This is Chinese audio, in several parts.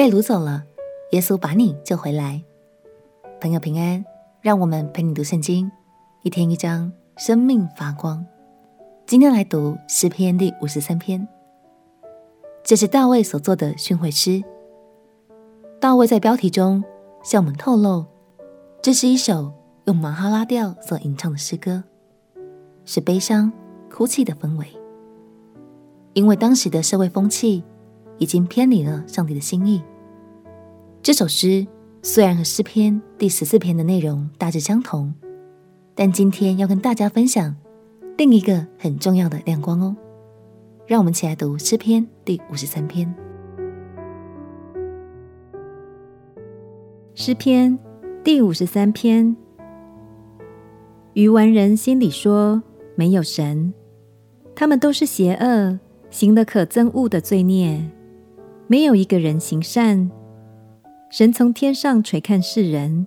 被掳走了，耶稣把你救回来。朋友平安，让我们陪你读圣经，一天一章，生命发光。今天来读诗篇第五十三篇，这是大卫所做的训诲诗。大卫在标题中向我们透露，这是一首用玛哈拉调所吟唱的诗歌，是悲伤哭泣的氛围。因为当时的社会风气已经偏离了上帝的心意。这首诗虽然和诗篇第十四篇的内容大致相同，但今天要跟大家分享。另一个很重要的亮光哦，让我们起来读诗篇第五十三篇。诗篇第五十三篇：愚顽人心里说，没有神，他们都是邪恶，行了可憎恶的罪孽，没有一个人行善。神从天上垂看世人，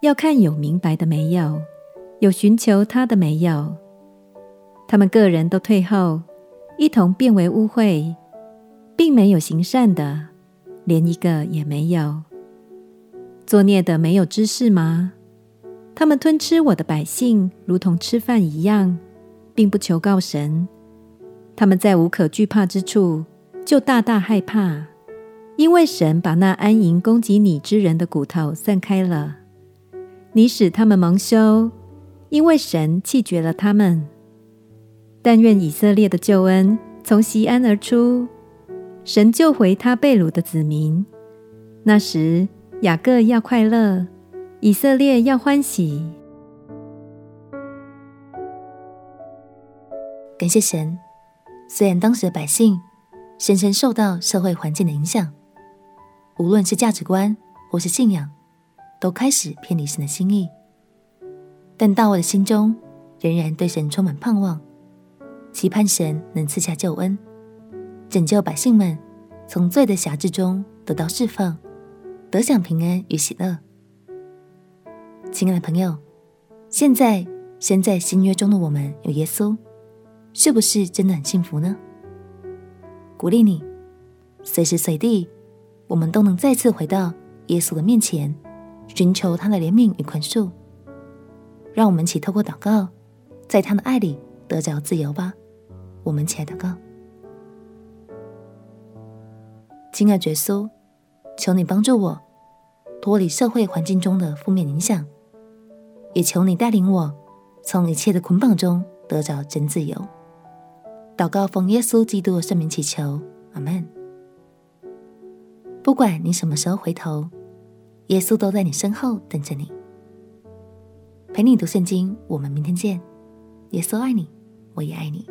要看有明白的没有，有寻求他的没有。他们个人都退后，一同变为污秽，并没有行善的，连一个也没有。作孽的没有知识吗？他们吞吃我的百姓，如同吃饭一样，并不求告神。他们在无可惧怕之处，就大大害怕，因为神把那安营攻击你之人的骨头散开了。你使他们蒙羞，因为神弃绝了他们。但愿以色列的救恩从西安而出，神救回他被掳的子民。那时雅各要快乐，以色列要欢喜。感谢神，虽然当时的百姓深深受到社会环境的影响，无论是价值观或是信仰，都开始偏离神的心意，但大卫的心中仍然对神充满盼望。期盼神能赐下救恩，拯救百姓们从罪的辖制中得到释放，得享平安与喜乐。亲爱的朋友，现在身在新约中的我们有耶稣，是不是真的很幸福呢？鼓励你，随时随地，我们都能再次回到耶稣的面前，寻求他的怜悯与宽恕。让我们一起透过祷告，在他的爱里得着自由吧。我们起来祷告，亲爱的耶稣，求你帮助我脱离社会环境中的负面影响，也求你带领我从一切的捆绑中得着真自由。祷告奉耶稣基督的圣名祈求，阿门。不管你什么时候回头，耶稣都在你身后等着你，陪你读圣经。我们明天见。耶稣爱你，我也爱你。